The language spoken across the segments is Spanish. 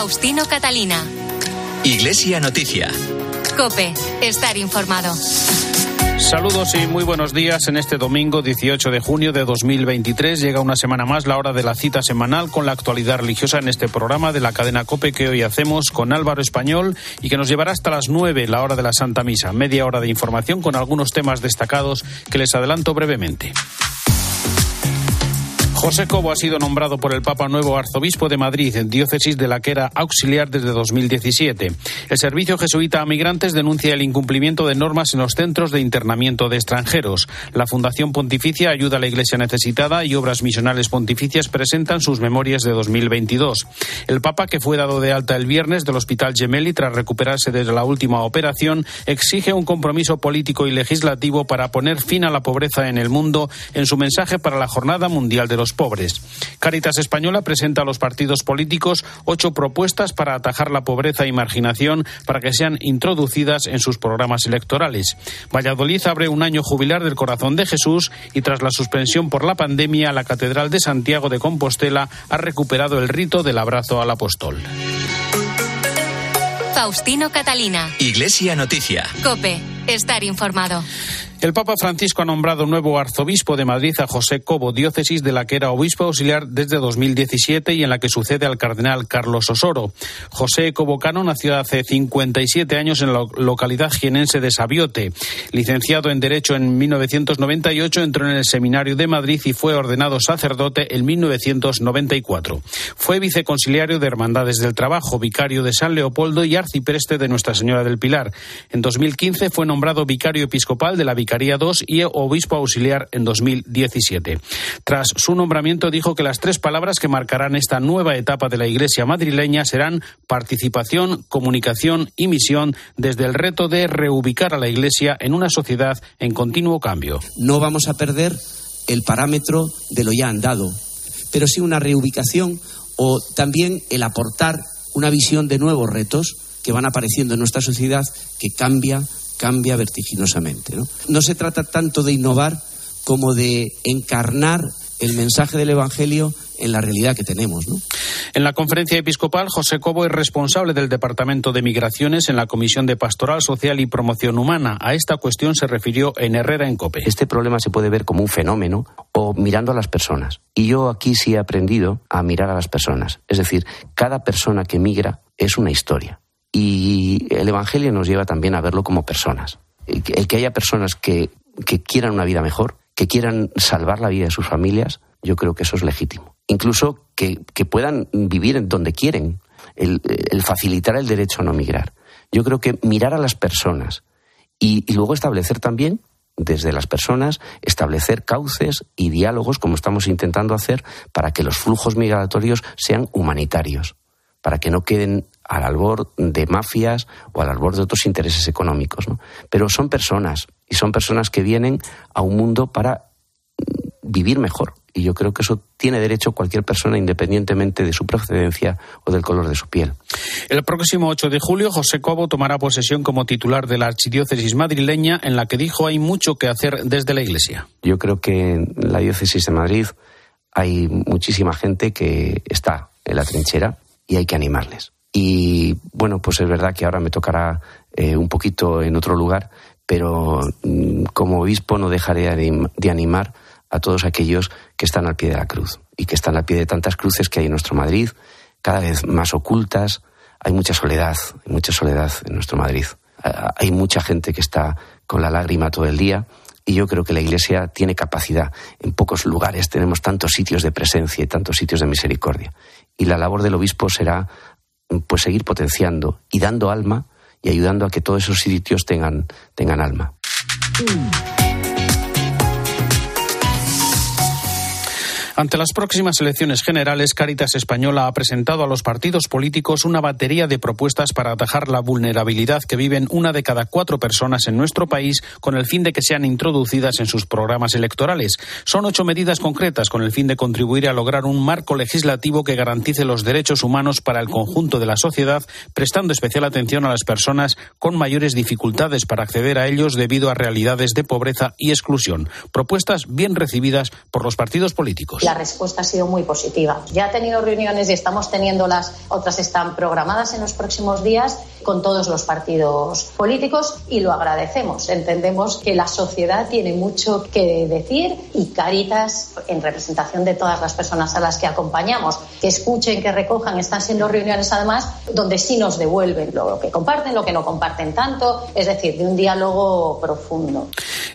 Faustino Catalina. Iglesia Noticia. Cope, estar informado. Saludos y muy buenos días. En este domingo 18 de junio de 2023 llega una semana más la hora de la cita semanal con la actualidad religiosa en este programa de la cadena Cope que hoy hacemos con Álvaro Español y que nos llevará hasta las 9, la hora de la Santa Misa. Media hora de información con algunos temas destacados que les adelanto brevemente. José Cobo ha sido nombrado por el Papa nuevo arzobispo de Madrid, en diócesis de la que era auxiliar desde 2017. El Servicio Jesuita a Migrantes denuncia el incumplimiento de normas en los centros de internamiento de extranjeros. La Fundación Pontificia Ayuda a la Iglesia Necesitada y Obras Misionales Pontificias presentan sus memorias de 2022. El Papa, que fue dado de alta el viernes del Hospital Gemelli tras recuperarse desde la última operación, exige un compromiso político y legislativo para poner fin a la pobreza en el mundo en su mensaje para la Jornada Mundial de los pobres. Caritas Española presenta a los partidos políticos ocho propuestas para atajar la pobreza y marginación para que sean introducidas en sus programas electorales. Valladolid abre un año jubilar del Corazón de Jesús y tras la suspensión por la pandemia, la Catedral de Santiago de Compostela ha recuperado el rito del abrazo al apóstol. Faustino Catalina. Iglesia Noticia. Cope, estar informado. El Papa Francisco ha nombrado nuevo arzobispo de Madrid a José Cobo, diócesis de la que era obispo auxiliar desde 2017 y en la que sucede al cardenal Carlos Osoro. José Cobo Cano nació hace 57 años en la localidad jienense de Sabiote. Licenciado en Derecho en 1998, entró en el Seminario de Madrid y fue ordenado sacerdote en 1994. Fue viceconciliario de Hermandades del Trabajo, vicario de San Leopoldo y arcipreste de Nuestra Señora del Pilar. En 2015 fue nombrado vicario episcopal de la Y obispo auxiliar en 2017. Tras su nombramiento dijo que las tres palabras que marcarán esta nueva etapa de la Iglesia madrileña serán participación, comunicación y misión desde el reto de reubicar a la Iglesia en una sociedad en continuo cambio. No vamos a perder el parámetro de lo ya andado, pero sí una reubicación o también el aportar una visión de nuevos retos que van apareciendo en nuestra sociedad que cambia cambia vertiginosamente. ¿no? no se trata tanto de innovar como de encarnar el mensaje del Evangelio en la realidad que tenemos. ¿no? En la conferencia episcopal, José Cobo es responsable del Departamento de Migraciones en la Comisión de Pastoral Social y Promoción Humana. A esta cuestión se refirió en Herrera en Cope. Este problema se puede ver como un fenómeno o mirando a las personas. Y yo aquí sí he aprendido a mirar a las personas. Es decir, cada persona que migra es una historia. Y el Evangelio nos lleva también a verlo como personas. El que haya personas que, quieran una vida mejor, que quieran salvar la vida de sus familias, yo creo que eso es legítimo. Incluso que, puedan vivir en donde quieren, el, facilitar el derecho a no migrar. Yo creo que mirar a las personas y, y luego establecer también desde las personas, establecer cauces y diálogos, como estamos intentando hacer, para que los flujos migratorios sean humanitarios, para que no queden al albor de mafias o al albor de otros intereses económicos. ¿no? Pero son personas y son personas que vienen a un mundo para vivir mejor. Y yo creo que eso tiene derecho cualquier persona independientemente de su procedencia o del color de su piel. El próximo 8 de julio, José Cobo tomará posesión como titular de la Archidiócesis madrileña, en la que dijo hay mucho que hacer desde la Iglesia. Yo creo que en la Diócesis de Madrid hay muchísima gente que está en la trinchera y hay que animarles. Y bueno, pues es verdad que ahora me tocará eh, un poquito en otro lugar, pero mm, como obispo no dejaré de animar a todos aquellos que están al pie de la cruz y que están al pie de tantas cruces que hay en nuestro Madrid, cada vez más ocultas. Hay mucha soledad, mucha soledad en nuestro Madrid. Hay mucha gente que está con la lágrima todo el día y yo creo que la Iglesia tiene capacidad. En pocos lugares tenemos tantos sitios de presencia y tantos sitios de misericordia. Y la labor del obispo será pues seguir potenciando y dando alma y ayudando a que todos esos sitios tengan, tengan alma. Ante las próximas elecciones generales, Caritas Española ha presentado a los partidos políticos una batería de propuestas para atajar la vulnerabilidad que viven una de cada cuatro personas en nuestro país con el fin de que sean introducidas en sus programas electorales. Son ocho medidas concretas con el fin de contribuir a lograr un marco legislativo que garantice los derechos humanos para el conjunto de la sociedad, prestando especial atención a las personas con mayores dificultades para acceder a ellos debido a realidades de pobreza y exclusión. Propuestas bien recibidas por los partidos políticos la respuesta ha sido muy positiva. Ya ha tenido reuniones y estamos teniéndolas, otras están programadas en los próximos días con todos los partidos políticos y lo agradecemos. Entendemos que la sociedad tiene mucho que decir y Caritas, en representación de todas las personas a las que acompañamos, que escuchen, que recojan, están siendo reuniones además donde sí nos devuelven lo que comparten, lo que no comparten tanto, es decir, de un diálogo profundo.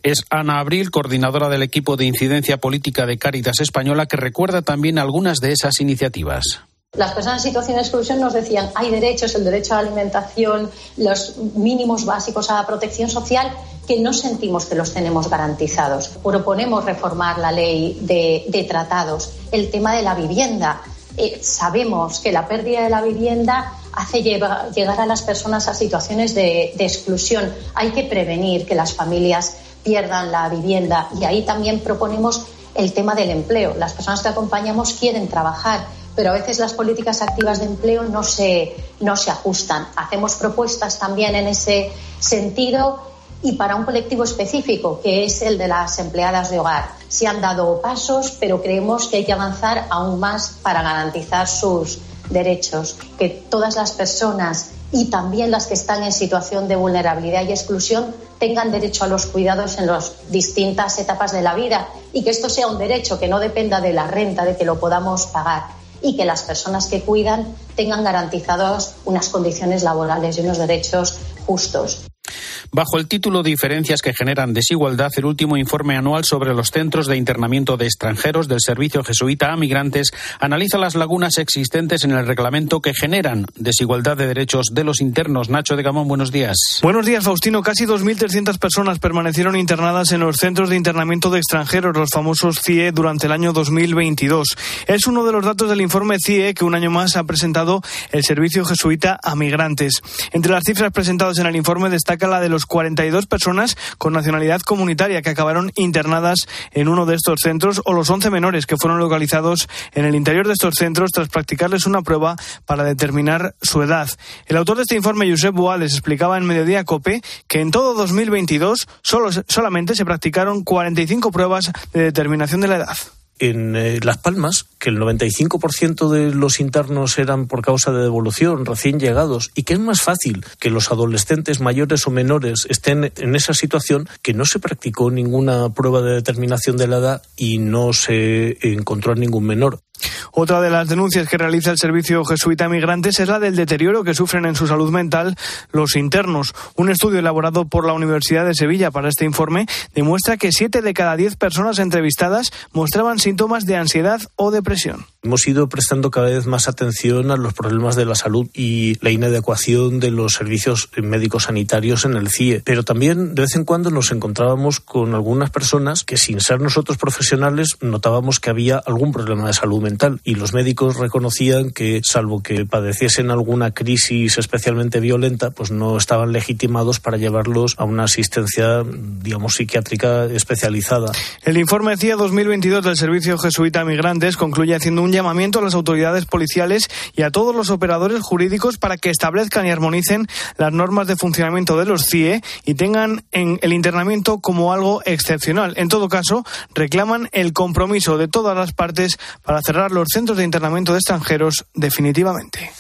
Es Ana Abril, coordinadora del equipo de incidencia política de Caritas Española, que recuerda también algunas de esas iniciativas. Las personas en situación de exclusión nos decían hay derechos, el derecho a la alimentación, los mínimos básicos a la protección social que no sentimos que los tenemos garantizados. Proponemos reformar la ley de, tratados, el tema de la vivienda. Eh, sabemos que la pérdida de la vivienda hace llegar a las personas a situaciones de, de exclusión. Hay que prevenir que las familias pierdan la vivienda y ahí también proponemos el tema del empleo. Las personas que acompañamos quieren trabajar pero a veces las políticas activas de empleo no se, no se ajustan. Hacemos propuestas también en ese sentido y para un colectivo específico, que es el de las empleadas de hogar. Se han dado pasos, pero creemos que hay que avanzar aún más para garantizar sus derechos, que todas las personas y también las que están en situación de vulnerabilidad y exclusión tengan derecho a los cuidados en las distintas etapas de la vida y que esto sea un derecho que no dependa de la renta, de que lo podamos pagar y que las personas que cuidan tengan garantizados unas condiciones laborales y unos derechos justos. Bajo el título Diferencias que generan desigualdad, el último informe anual sobre los centros de internamiento de extranjeros del Servicio Jesuita a Migrantes analiza las lagunas existentes en el reglamento que generan desigualdad de derechos de los internos. Nacho de Gamón, buenos días. Buenos días, Faustino. Casi 2.300 personas permanecieron internadas en los centros de internamiento de extranjeros, los famosos CIE, durante el año 2022. Es uno de los datos del informe CIE que un año más ha presentado el Servicio Jesuita a Migrantes. Entre las cifras presentadas en el informe destaca la de los 42 personas con nacionalidad comunitaria que acabaron internadas en uno de estos centros o los 11 menores que fueron localizados en el interior de estos centros tras practicarles una prueba para determinar su edad. El autor de este informe, Josep Boales, explicaba en Mediodía Cope que en todo 2022 solo, solamente se practicaron 45 pruebas de determinación de la edad en eh, Las Palmas, que el 95% de los internos eran por causa de devolución, recién llegados, y que es más fácil que los adolescentes mayores o menores estén en esa situación que no se practicó ninguna prueba de determinación de la edad y no se encontró a ningún menor. Otra de las denuncias que realiza el Servicio Jesuita Migrantes es la del deterioro que sufren en su salud mental los internos. Un estudio elaborado por la Universidad de Sevilla para este informe demuestra que siete de cada diez personas entrevistadas mostraban síntomas de ansiedad o depresión. Hemos ido prestando cada vez más atención a los problemas de la salud y la inadecuación de los servicios médicos sanitarios en el CIE. Pero también de vez en cuando nos encontrábamos con algunas personas que sin ser nosotros profesionales notábamos que había algún problema de salud mental y los médicos reconocían que salvo que padeciesen alguna crisis especialmente violenta, pues no estaban legitimados para llevarlos a una asistencia, digamos, psiquiátrica especializada. El informe CIE 2022 del Servicio Jesuita Migrantes concluye haciendo un llamamiento a las autoridades policiales y a todos los operadores jurídicos para que establezcan y armonicen las normas de funcionamiento de los CIE y tengan en el internamiento como algo excepcional. En todo caso, reclaman el compromiso de todas las partes para cerrar los centros de internamiento de extranjeros definitivamente.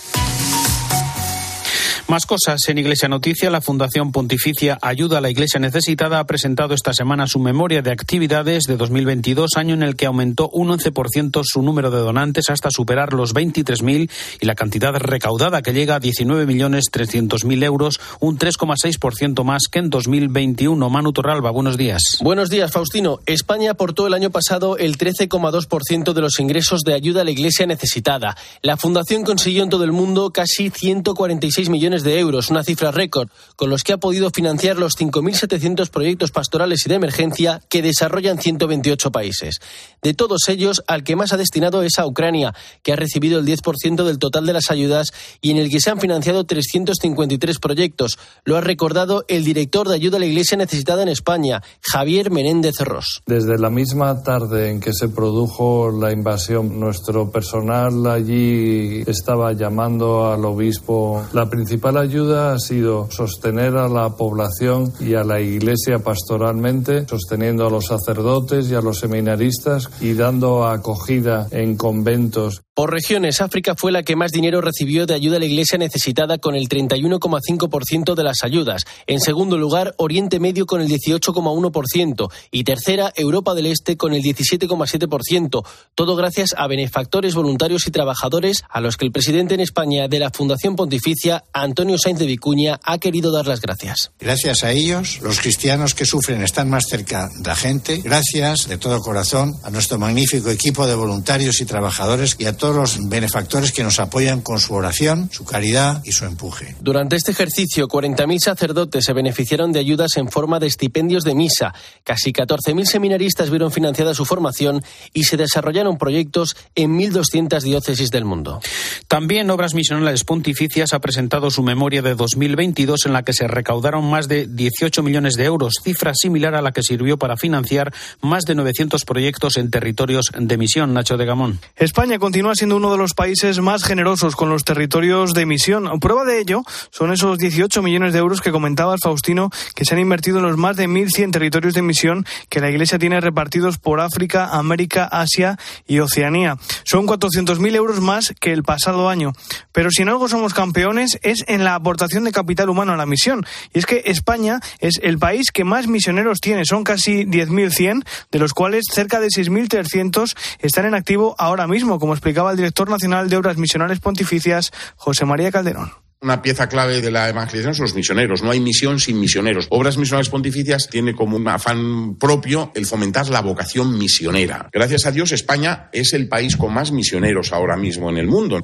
Más cosas en Iglesia Noticia. La Fundación Pontificia Ayuda a la Iglesia Necesitada ha presentado esta semana su memoria de actividades de 2022, año en el que aumentó un 11% su número de donantes hasta superar los 23.000 y la cantidad recaudada que llega a 19.300.000 euros, un 3,6% más que en 2021. Manu Torralba, buenos días. Buenos días, Faustino. España aportó el año pasado el 13,2% de los ingresos de ayuda a la Iglesia necesitada. La Fundación consiguió en todo el mundo casi 146 millones de euros, una cifra récord, con los que ha podido financiar los 5.700 proyectos pastorales y de emergencia que desarrollan 128 países. De todos ellos, al que más ha destinado es a Ucrania, que ha recibido el 10% del total de las ayudas y en el que se han financiado 353 proyectos. Lo ha recordado el director de ayuda a la Iglesia necesitada en España, Javier Menéndez Ross. Desde la misma tarde en que se produjo la invasión, nuestro personal allí estaba llamando al obispo. La principal principal ayuda ha sido sostener a la población y a la Iglesia pastoralmente, sosteniendo a los sacerdotes y a los seminaristas y dando acogida en conventos. Por regiones, África fue la que más dinero recibió de ayuda a la Iglesia necesitada con el 31,5% de las ayudas. En segundo lugar, Oriente Medio con el 18,1% y tercera, Europa del Este con el 17,7%. Todo gracias a benefactores voluntarios y trabajadores a los que el presidente en España de la Fundación Pontificia, Antonio Sainz de Vicuña, ha querido dar las gracias. Gracias a ellos, los cristianos que sufren están más cerca de la gente. Gracias de todo corazón a nuestro magnífico equipo de voluntarios y trabajadores y a todos los benefactores que nos apoyan con su oración, su caridad y su empuje. Durante este ejercicio, 40.000 sacerdotes se beneficiaron de ayudas en forma de estipendios de misa. Casi 14.000 seminaristas vieron financiada su formación y se desarrollaron proyectos en 1.200 diócesis del mundo. También Obras Misionales Pontificias ha presentado su memoria de 2022 en la que se recaudaron más de 18 millones de euros, cifra similar a la que sirvió para financiar más de 900 proyectos en territorios de misión. Nacho de Gamón. España continúa siendo uno de los países más generosos con los territorios de misión. Prueba de ello son esos 18 millones de euros que comentaba Faustino que se han invertido en los más de 1.100 territorios de misión que la Iglesia tiene repartidos por África, América, Asia y Oceanía. Son 400.000 euros más que el pasado año. Pero si en algo somos campeones es en la aportación de capital humano a la misión. Y es que España es el país que más misioneros tiene. Son casi 10.100, de los cuales cerca de 6.300 están en activo ahora mismo, como explicaba el director nacional de Obras Misionales Pontificias, José María Calderón. Una pieza clave de la evangelización son los misioneros. No hay misión sin misioneros. Obras Misionales Pontificias tiene como un afán propio el fomentar la vocación misionera. Gracias a Dios, España es el país con más misioneros ahora mismo en el mundo,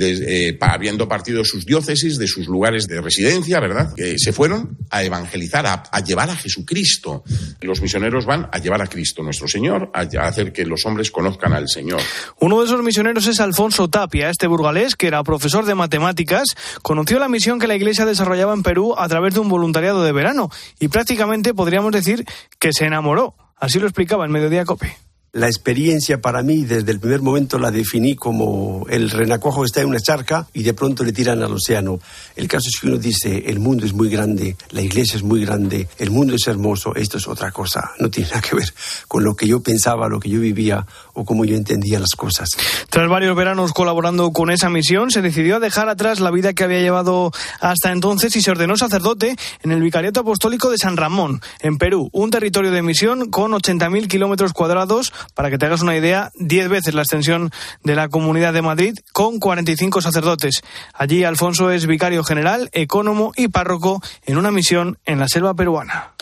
eh, habiendo partido de sus diócesis, de sus lugares de residencia, ¿verdad? Que se fueron a evangelizar, a, llevar a Jesucristo. Los misioneros van a llevar a Cristo, nuestro Señor, a, a hacer que los hombres conozcan al Señor. Uno de esos misioneros es Alfonso Tapia, este burgalés que era profesor de matemáticas, conoció la misión que la Iglesia desarrollaba en Perú a través de un voluntariado de verano y prácticamente podríamos decir que se enamoró. Así lo explicaba en Mediodía Cope. La experiencia para mí desde el primer momento la definí como el renacuajo está en una charca y de pronto le tiran al océano. El caso es que uno dice, el mundo es muy grande, la iglesia es muy grande, el mundo es hermoso, esto es otra cosa, no tiene nada que ver con lo que yo pensaba, lo que yo vivía o cómo yo entendía las cosas. Tras varios veranos colaborando con esa misión, se decidió a dejar atrás la vida que había llevado hasta entonces y se ordenó sacerdote en el Vicariato Apostólico de San Ramón, en Perú, un territorio de misión con 80.000 kilómetros cuadrados para que te hagas una idea, 10 veces la extensión de la Comunidad de Madrid, con 45 sacerdotes. Allí Alfonso es vicario general, ecónomo y párroco en una misión en la selva peruana.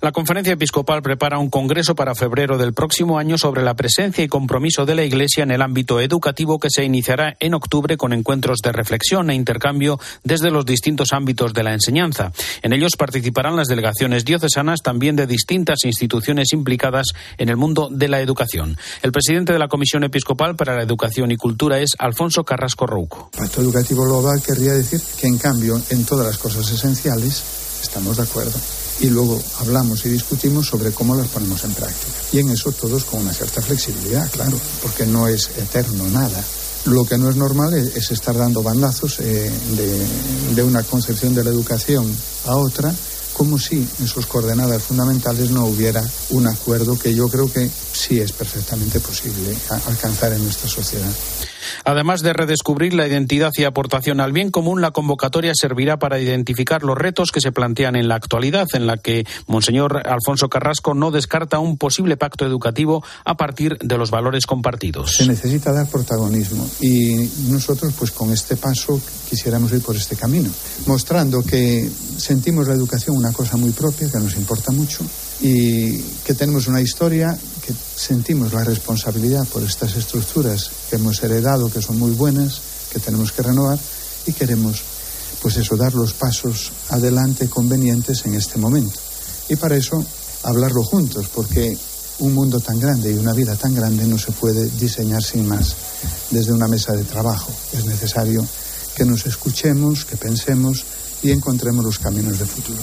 La conferencia episcopal prepara un congreso para febrero del próximo año sobre la presencia y compromiso de la Iglesia en el ámbito educativo que se iniciará en octubre con encuentros de reflexión e intercambio desde los distintos ámbitos de la enseñanza. En ellos participarán las delegaciones diocesanas también de distintas instituciones implicadas en el mundo de la El presidente de la Comisión Episcopal para la Educación y Cultura es Alfonso Carrasco Rouco. Pacto educativo global querría decir que, en cambio, en todas las cosas esenciales estamos de acuerdo. Y luego hablamos y discutimos sobre cómo las ponemos en práctica. Y en eso todos con una cierta flexibilidad, claro, porque no es eterno nada. Lo que no es normal es, es estar dando bandazos eh, de una concepción de la educación a otra como si en sus coordenadas fundamentales no hubiera un acuerdo que yo creo que sí es perfectamente posible alcanzar en nuestra sociedad. Además de redescubrir la identidad y aportación al bien común, la convocatoria servirá para identificar los retos que se plantean en la actualidad, en la que Monseñor Alfonso Carrasco no descarta un posible pacto educativo a partir de los valores compartidos. Se necesita dar protagonismo y nosotros, pues con este paso, quisiéramos ir por este camino, mostrando que sentimos la educación una cosa muy propia, que nos importa mucho y que tenemos una historia que sentimos la responsabilidad por estas estructuras que hemos heredado, que son muy buenas, que tenemos que renovar y queremos, pues eso, dar los pasos adelante convenientes en este momento. Y para eso, hablarlo juntos, porque un mundo tan grande y una vida tan grande no se puede diseñar sin más desde una mesa de trabajo. Es necesario que nos escuchemos, que pensemos y encontremos los caminos de futuro.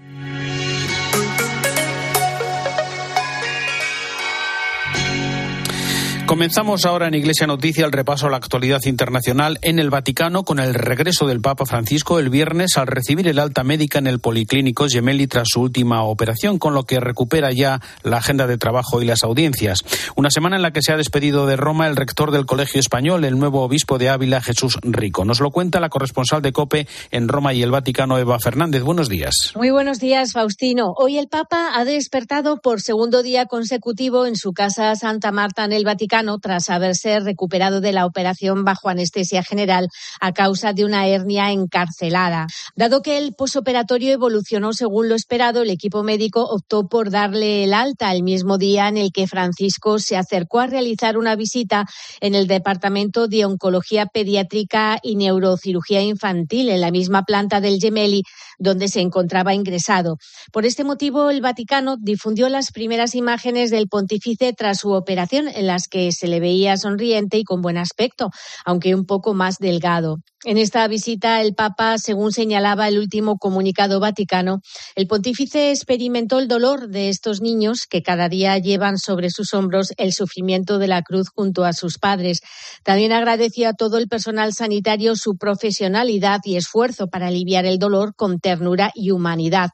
Comenzamos ahora en Iglesia Noticia el repaso a la actualidad internacional en el Vaticano con el regreso del Papa Francisco el viernes al recibir el alta médica en el Policlínico Gemelli tras su última operación, con lo que recupera ya la agenda de trabajo y las audiencias. Una semana en la que se ha despedido de Roma el rector del Colegio Español, el nuevo obispo de Ávila, Jesús Rico. Nos lo cuenta la corresponsal de COPE en Roma y el Vaticano, Eva Fernández. Buenos días. Muy buenos días, Faustino. Hoy el Papa ha despertado por segundo día consecutivo en su casa Santa Marta en el Vaticano tras haberse recuperado de la operación bajo anestesia general a causa de una hernia encarcelada. Dado que el posoperatorio evolucionó según lo esperado, el equipo médico optó por darle el alta el mismo día en el que Francisco se acercó a realizar una visita en el Departamento de Oncología Pediátrica y Neurocirugía Infantil en la misma planta del Gemelli donde se encontraba ingresado. Por este motivo, el Vaticano difundió las primeras imágenes del pontífice tras su operación, en las que se le veía sonriente y con buen aspecto, aunque un poco más delgado. En esta visita, el Papa, según señalaba el último comunicado vaticano, el pontífice experimentó el dolor de estos niños que cada día llevan sobre sus hombros el sufrimiento de la cruz junto a sus padres. También agradeció a todo el personal sanitario su profesionalidad y esfuerzo para aliviar el dolor con ternura y humanidad.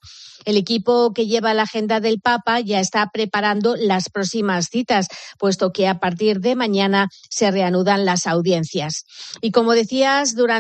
El equipo que lleva la agenda del Papa ya está preparando las próximas citas, puesto que a partir de mañana se reanudan las audiencias. Y como decías, durante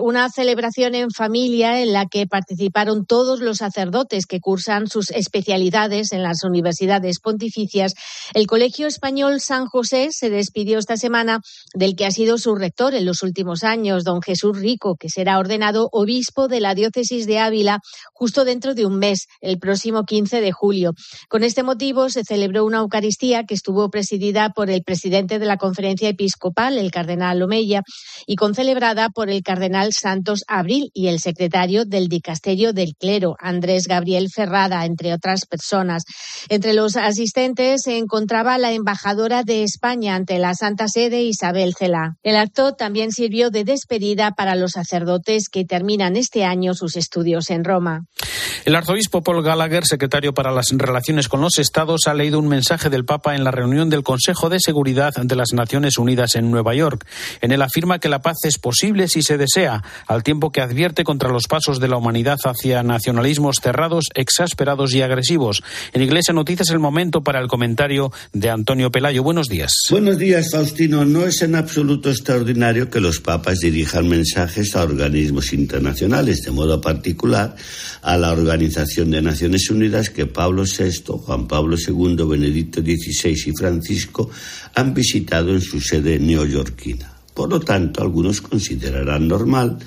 una celebración en familia en la que participaron todos los sacerdotes que cursan sus especialidades en las universidades pontificias, el Colegio Español San José se despidió esta semana del que ha sido su rector en los últimos años, don Jesús Rico, que será ordenado obispo de la diócesis de Ávila justo dentro de un mes el próximo 15 de julio. Con este motivo se celebró una Eucaristía que estuvo presidida por el presidente de la Conferencia Episcopal, el cardenal Omeya, y concelebrada por el cardenal Santos Abril y el secretario del Dicasterio del Clero, Andrés Gabriel Ferrada, entre otras personas. Entre los asistentes se encontraba la embajadora de España ante la Santa Sede, Isabel Cela. El acto también sirvió de despedida para los sacerdotes que terminan este año sus estudios en Roma. El arzobispo Paul Gallagher, secretario para las relaciones con los Estados, ha leído un mensaje del Papa en la reunión del Consejo de Seguridad de las Naciones Unidas en Nueva York. En él afirma que la paz es posible si se desea, al tiempo que advierte contra los pasos de la humanidad hacia nacionalismos cerrados, exasperados y agresivos. En Iglesia Noticias el momento para el comentario de Antonio Pelayo. Buenos días. Buenos días, Faustino. No es en absoluto extraordinario que los papas dirijan mensajes a organismos internacionales, de modo particular a la Organización de Naciones Unidas que Pablo VI, Juan Pablo II, Benedicto XVI y Francisco han visitado en su sede neoyorquina. Por lo tanto, algunos considerarán normal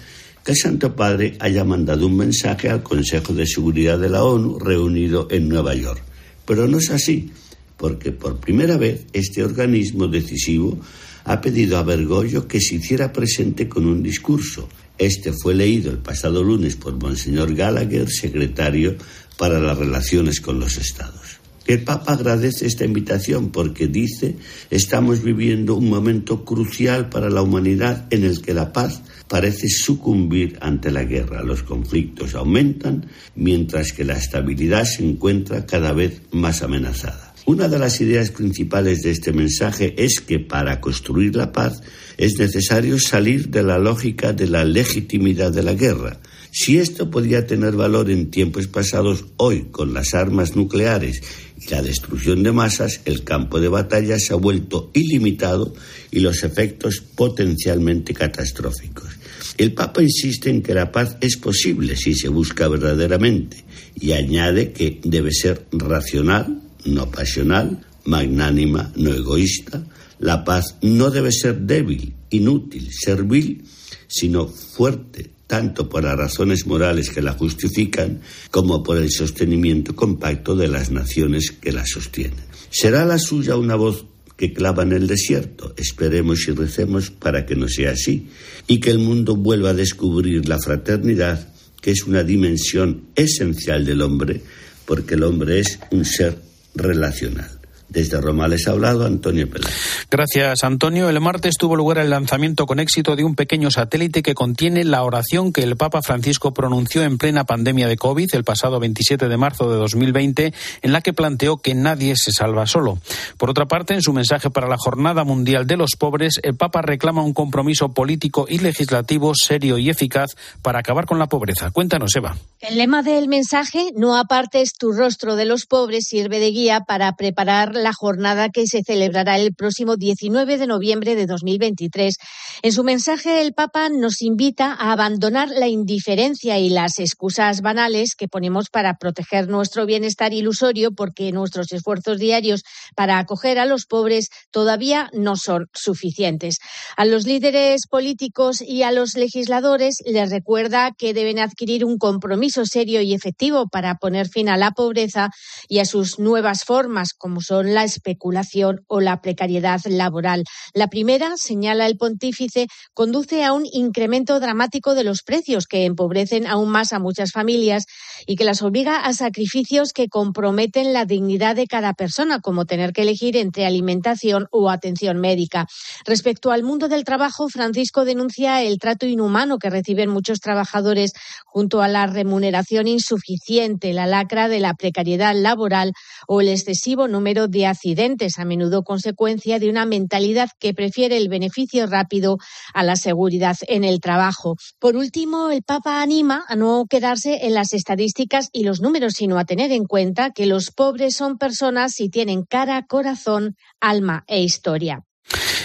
que el Santo Padre haya mandado un mensaje al Consejo de Seguridad de la ONU reunido en Nueva York. Pero no es así, porque por primera vez este organismo decisivo ha pedido a Bergoglio que se hiciera presente con un discurso. Este fue leído el pasado lunes por Monseñor Gallagher, secretario para las relaciones con los estados. El Papa agradece esta invitación porque dice estamos viviendo un momento crucial para la humanidad en el que la paz parece sucumbir ante la guerra. Los conflictos aumentan mientras que la estabilidad se encuentra cada vez más amenazada. Una de las ideas principales de este mensaje es que para construir la paz es necesario salir de la lógica de la legitimidad de la guerra si esto podía tener valor en tiempos pasados, hoy, con las armas nucleares la destrucción de masas, el campo de batalla se ha vuelto ilimitado y los efectos potencialmente catastróficos. El Papa insiste en que la paz es posible si se busca verdaderamente y añade que debe ser racional, no pasional, magnánima, no egoísta. La paz no debe ser débil, inútil, servil, sino fuerte, tanto por las razones morales que la justifican como por el sostenimiento compacto de las naciones que la sostienen. Será la suya una voz que clava en el desierto. Esperemos y recemos para que no sea así y que el mundo vuelva a descubrir la fraternidad, que es una dimensión esencial del hombre, porque el hombre es un ser relacional. Desde Roma les ha hablado Antonio Peláez. Gracias, Antonio. El martes tuvo lugar el lanzamiento con éxito de un pequeño satélite que contiene la oración que el Papa Francisco pronunció en plena pandemia de COVID el pasado 27 de marzo de 2020, en la que planteó que nadie se salva solo. Por otra parte, en su mensaje para la Jornada Mundial de los Pobres, el Papa reclama un compromiso político y legislativo serio y eficaz para acabar con la pobreza. Cuéntanos, Eva. El lema del mensaje, no apartes tu rostro de los pobres, sirve de guía para preparar la jornada que se celebrará el próximo 19 de noviembre de 2023. En su mensaje, el Papa nos invita a abandonar la indiferencia y las excusas banales que ponemos para proteger nuestro bienestar ilusorio porque nuestros esfuerzos diarios para acoger a los pobres todavía no son suficientes. A los líderes políticos y a los legisladores les recuerda que deben adquirir un compromiso serio y efectivo para poner fin a la pobreza y a sus nuevas formas, como son la especulación o la precariedad laboral. La primera, señala el pontífice, conduce a un incremento dramático de los precios que empobrecen aún más a muchas familias y que las obliga a sacrificios que comprometen la dignidad de cada persona, como tener que elegir entre alimentación o atención médica. Respecto al mundo del trabajo, Francisco denuncia el trato inhumano que reciben muchos trabajadores junto a la remuneración insuficiente, la lacra de la precariedad laboral o el excesivo número accidentes, a menudo consecuencia de una mentalidad que prefiere el beneficio rápido a la seguridad en el trabajo. Por último, el Papa anima a no quedarse en las estadísticas y los números, sino a tener en cuenta que los pobres son personas y tienen cara, corazón, alma e historia.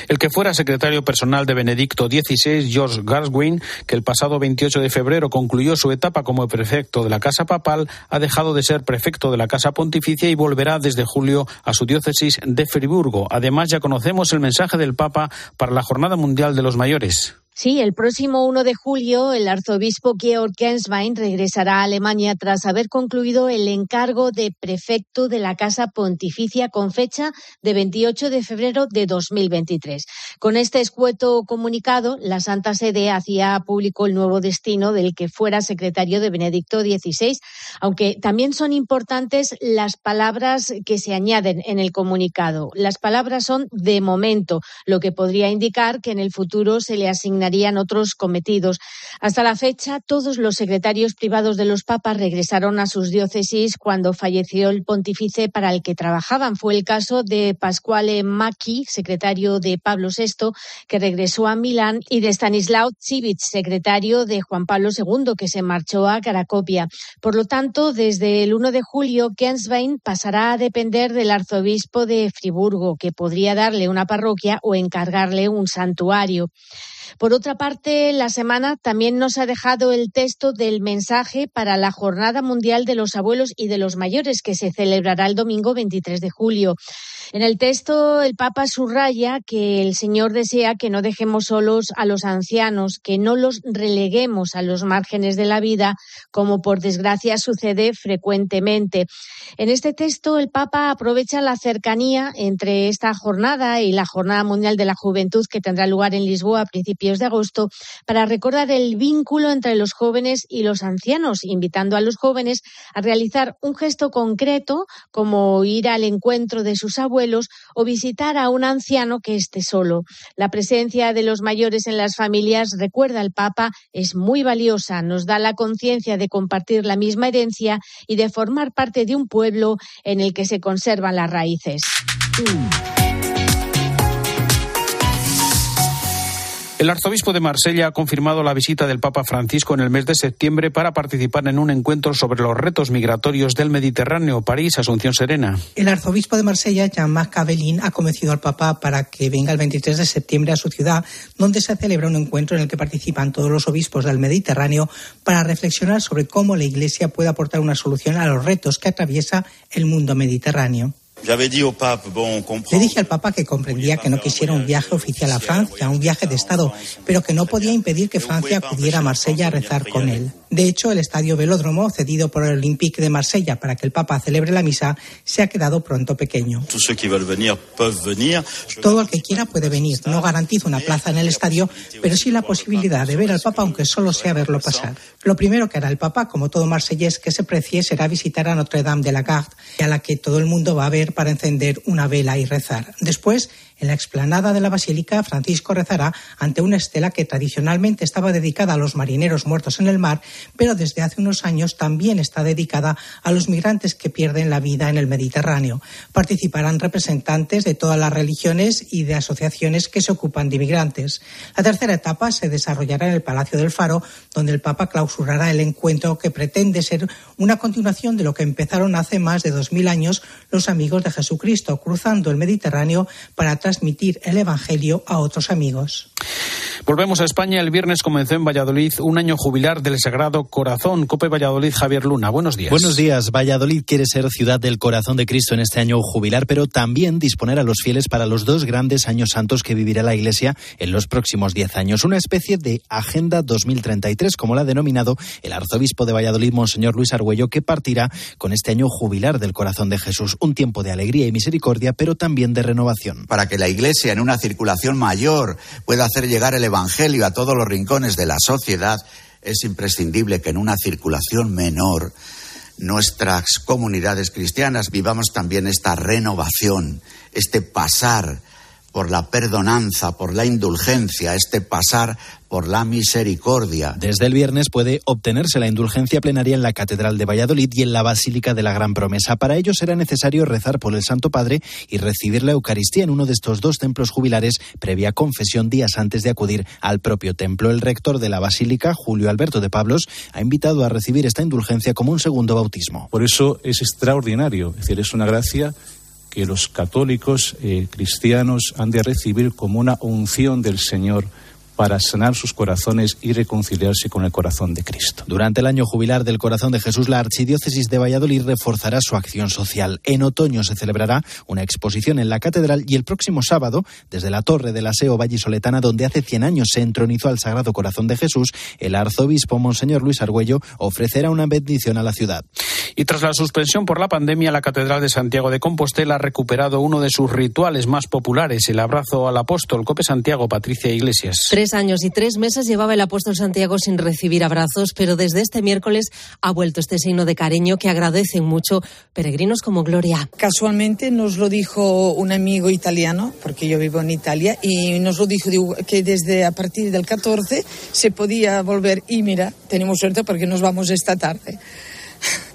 El que fuera secretario personal de Benedicto XVI, George Garswin, que el pasado 28 de febrero concluyó su etapa como prefecto de la Casa Papal, ha dejado de ser prefecto de la Casa Pontificia y volverá desde julio a su diócesis de Friburgo. Además, ya conocemos el mensaje del Papa para la Jornada Mundial de los Mayores. Sí, el próximo 1 de julio el arzobispo Georg Genswein regresará a Alemania tras haber concluido el encargo de prefecto de la Casa Pontificia con fecha de 28 de febrero de 2023. Con este escueto comunicado, la Santa Sede hacía público el nuevo destino del que fuera secretario de Benedicto XVI, aunque también son importantes las palabras que se añaden en el comunicado. Las palabras son de momento, lo que podría indicar que en el futuro se le asignaría otros cometidos. Hasta la fecha, todos los secretarios privados de los papas regresaron a sus diócesis cuando falleció el pontífice para el que trabajaban. Fue el caso de Pasquale Macchi, secretario de Pablo VI, que regresó a Milán, y de Stanislao Civich, secretario de Juan Pablo II, que se marchó a Caracopia. Por lo tanto, desde el 1 de julio, Genswein pasará a depender del arzobispo de Friburgo, que podría darle una parroquia o encargarle un santuario. Por otra parte, la semana también nos ha dejado el texto del mensaje para la Jornada Mundial de los Abuelos y de los Mayores, que se celebrará el domingo 23 de julio. En el texto, el Papa subraya que el Señor desea que no dejemos solos a los ancianos, que no los releguemos a los márgenes de la vida, como por desgracia sucede frecuentemente. En este texto, el Papa aprovecha la cercanía entre esta jornada y la Jornada Mundial de la Juventud que tendrá lugar en Lisboa a principios de agosto para recordar el vínculo entre los jóvenes y los ancianos, invitando a los jóvenes a realizar un gesto concreto como ir al encuentro de sus abuelos o visitar a un anciano que esté solo. La presencia de los mayores en las familias, recuerda el Papa, es muy valiosa. Nos da la conciencia de compartir la misma herencia y de formar parte de un pueblo en el que se conservan las raíces. El arzobispo de Marsella ha confirmado la visita del Papa Francisco en el mes de septiembre para participar en un encuentro sobre los retos migratorios del Mediterráneo, París, Asunción Serena. El arzobispo de Marsella, Jean-Marc Cabellin, ha convencido al Papa para que venga el 23 de septiembre a su ciudad, donde se celebra un encuentro en el que participan todos los obispos del Mediterráneo para reflexionar sobre cómo la Iglesia puede aportar una solución a los retos que atraviesa el mundo mediterráneo. Le dije al Papa que comprendía que no quisiera un viaje oficial a Francia, un viaje de Estado, pero que no podía impedir que Francia acudiera a Marsella a rezar con él. De hecho, el estadio Velódromo, cedido por el Olympique de Marsella para que el Papa celebre la misa, se ha quedado pronto pequeño. Todo el que quiera puede venir. No garantizo una plaza en el estadio, pero sí la posibilidad de ver al Papa, aunque solo sea verlo pasar. Lo primero que hará el Papa, como todo marsellés que se precie, será visitar a Notre Dame de la Garde, a la que todo el mundo va a ver para encender una vela y rezar. Después, en la explanada de la Basílica, Francisco rezará ante una estela que tradicionalmente estaba dedicada a los marineros muertos en el mar, pero desde hace unos años también está dedicada a los migrantes que pierden la vida en el Mediterráneo. Participarán representantes de todas las religiones y de asociaciones que se ocupan de inmigrantes. La tercera etapa se desarrollará en el Palacio del Faro, donde el Papa clausurará el encuentro que pretende ser una continuación de lo que empezaron hace más de dos mil años los amigos de Jesucristo, cruzando el Mediterráneo para transmitir el Evangelio a otros amigos. Volvemos a España. El viernes comenzó en Valladolid un año jubilar del Sagrado Corazón. Cope Valladolid, Javier Luna. Buenos días. Buenos días. Valladolid quiere ser ciudad del corazón de Cristo en este año jubilar, pero también disponer a los fieles para los dos grandes años santos que vivirá la Iglesia en los próximos diez años. Una especie de Agenda 2033, como la ha denominado el arzobispo de Valladolid, Monseñor Luis Argüello, que partirá con este año jubilar del corazón de Jesús. Un tiempo de alegría y misericordia, pero también de renovación. Para que la Iglesia, en una circulación mayor, pueda hacer llegar el Evangelio a todos los rincones de la sociedad, es imprescindible que en una circulación menor nuestras comunidades cristianas vivamos también esta renovación, este pasar por la perdonanza, por la indulgencia, este pasar por la misericordia. Desde el viernes puede obtenerse la indulgencia plenaria en la Catedral de Valladolid y en la Basílica de la Gran Promesa. Para ello será necesario rezar por el Santo Padre y recibir la Eucaristía en uno de estos dos templos jubilares previa confesión días antes de acudir al propio templo. El rector de la Basílica, Julio Alberto de Pablos, ha invitado a recibir esta indulgencia como un segundo bautismo. Por eso es extraordinario, es decir, es una gracia que los católicos eh, cristianos han de recibir como una unción del Señor para sanar sus corazones y reconciliarse con el corazón de Cristo. Durante el año jubilar del corazón de Jesús, la Archidiócesis de Valladolid reforzará su acción social. En otoño se celebrará una exposición en la catedral y el próximo sábado, desde la Torre del Aseo Vallisoletana, donde hace 100 años se entronizó al Sagrado Corazón de Jesús, el arzobispo Monseñor Luis Argüello ofrecerá una bendición a la ciudad. Y tras la suspensión por la pandemia, la Catedral de Santiago de Compostela ha recuperado uno de sus rituales más populares, el abrazo al apóstol Cope Santiago, Patricia Iglesias. Tres años y tres meses llevaba el apóstol Santiago sin recibir abrazos, pero desde este miércoles ha vuelto este signo de cariño que agradecen mucho peregrinos como Gloria. Casualmente nos lo dijo un amigo italiano, porque yo vivo en Italia, y nos lo dijo que desde a partir del 14 se podía volver. Y mira, tenemos suerte porque nos vamos esta tarde.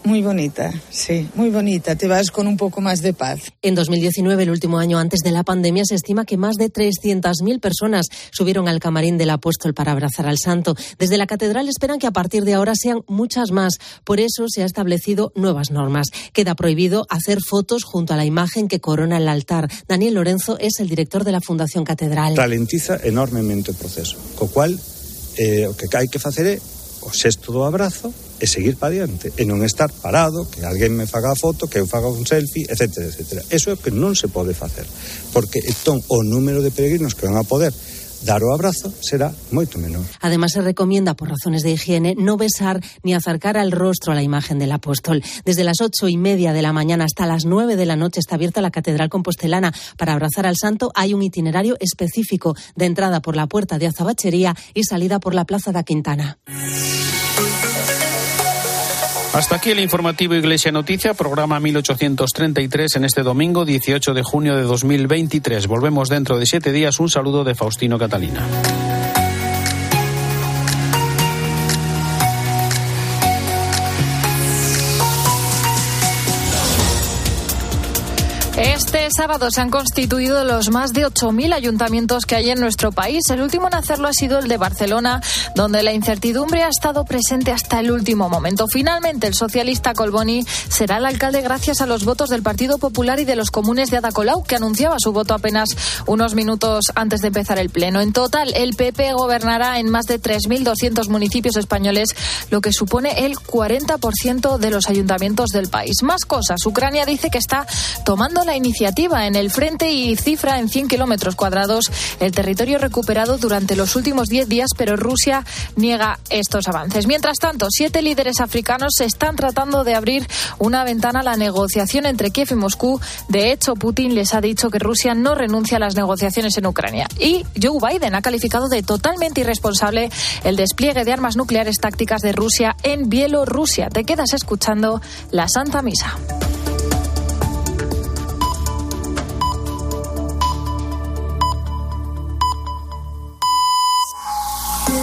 Muy bonita, sí, muy bonita. Te vas con un poco más de paz. En 2019, el último año antes de la pandemia, se estima que más de 300.000 personas subieron al camarín del apóstol para abrazar al santo. Desde la catedral esperan que a partir de ahora sean muchas más. Por eso se ha establecido nuevas normas. Queda prohibido hacer fotos junto a la imagen que corona el altar. Daniel Lorenzo es el director de la Fundación Catedral. Ralentiza enormemente o proceso. Co cual, eh, que hai que facer é o sexto do abrazo e seguir para diante e non estar parado, que alguén me faga a foto, que eu faga un selfie, etcétera, etcétera. Eso é o que non se pode facer, porque entón o número de peregrinos que van a poder dar o abrazo será moito menor. Además, se recomienda, por razones de higiene, no besar ni acercar al rostro a la imagen del apóstol. Desde las ocho y media de la mañana hasta las nueve de la noche está abierta la Catedral Compostelana. Para abrazar al santo hay un itinerario específico de entrada por la puerta de Azabachería y salida por la Plaza da Quintana. Hasta aquí el informativo Iglesia Noticia, programa 1833 en este domingo 18 de junio de 2023. Volvemos dentro de siete días. Un saludo de Faustino Catalina. Sábado se han constituido los más de 8.000 ayuntamientos que hay en nuestro país. El último en hacerlo ha sido el de Barcelona, donde la incertidumbre ha estado presente hasta el último momento. Finalmente, el socialista Colboni será el alcalde gracias a los votos del Partido Popular y de los comunes de Ada Colau, que anunciaba su voto apenas unos minutos antes de empezar el pleno. En total, el PP gobernará en más de 3.200 municipios españoles, lo que supone el 40% de los ayuntamientos del país. Más cosas. Ucrania dice que está tomando la iniciativa iniciativa en el frente y cifra en 100 kilómetros cuadrados el territorio recuperado durante los últimos 10 días, pero Rusia niega estos avances. Mientras tanto, siete líderes africanos están tratando de abrir una ventana a la negociación entre Kiev y Moscú. De hecho, Putin les ha dicho que Rusia no renuncia a las negociaciones en Ucrania. Y Joe Biden ha calificado de totalmente irresponsable el despliegue de armas nucleares tácticas de Rusia en Bielorrusia. Te quedas escuchando la Santa Misa.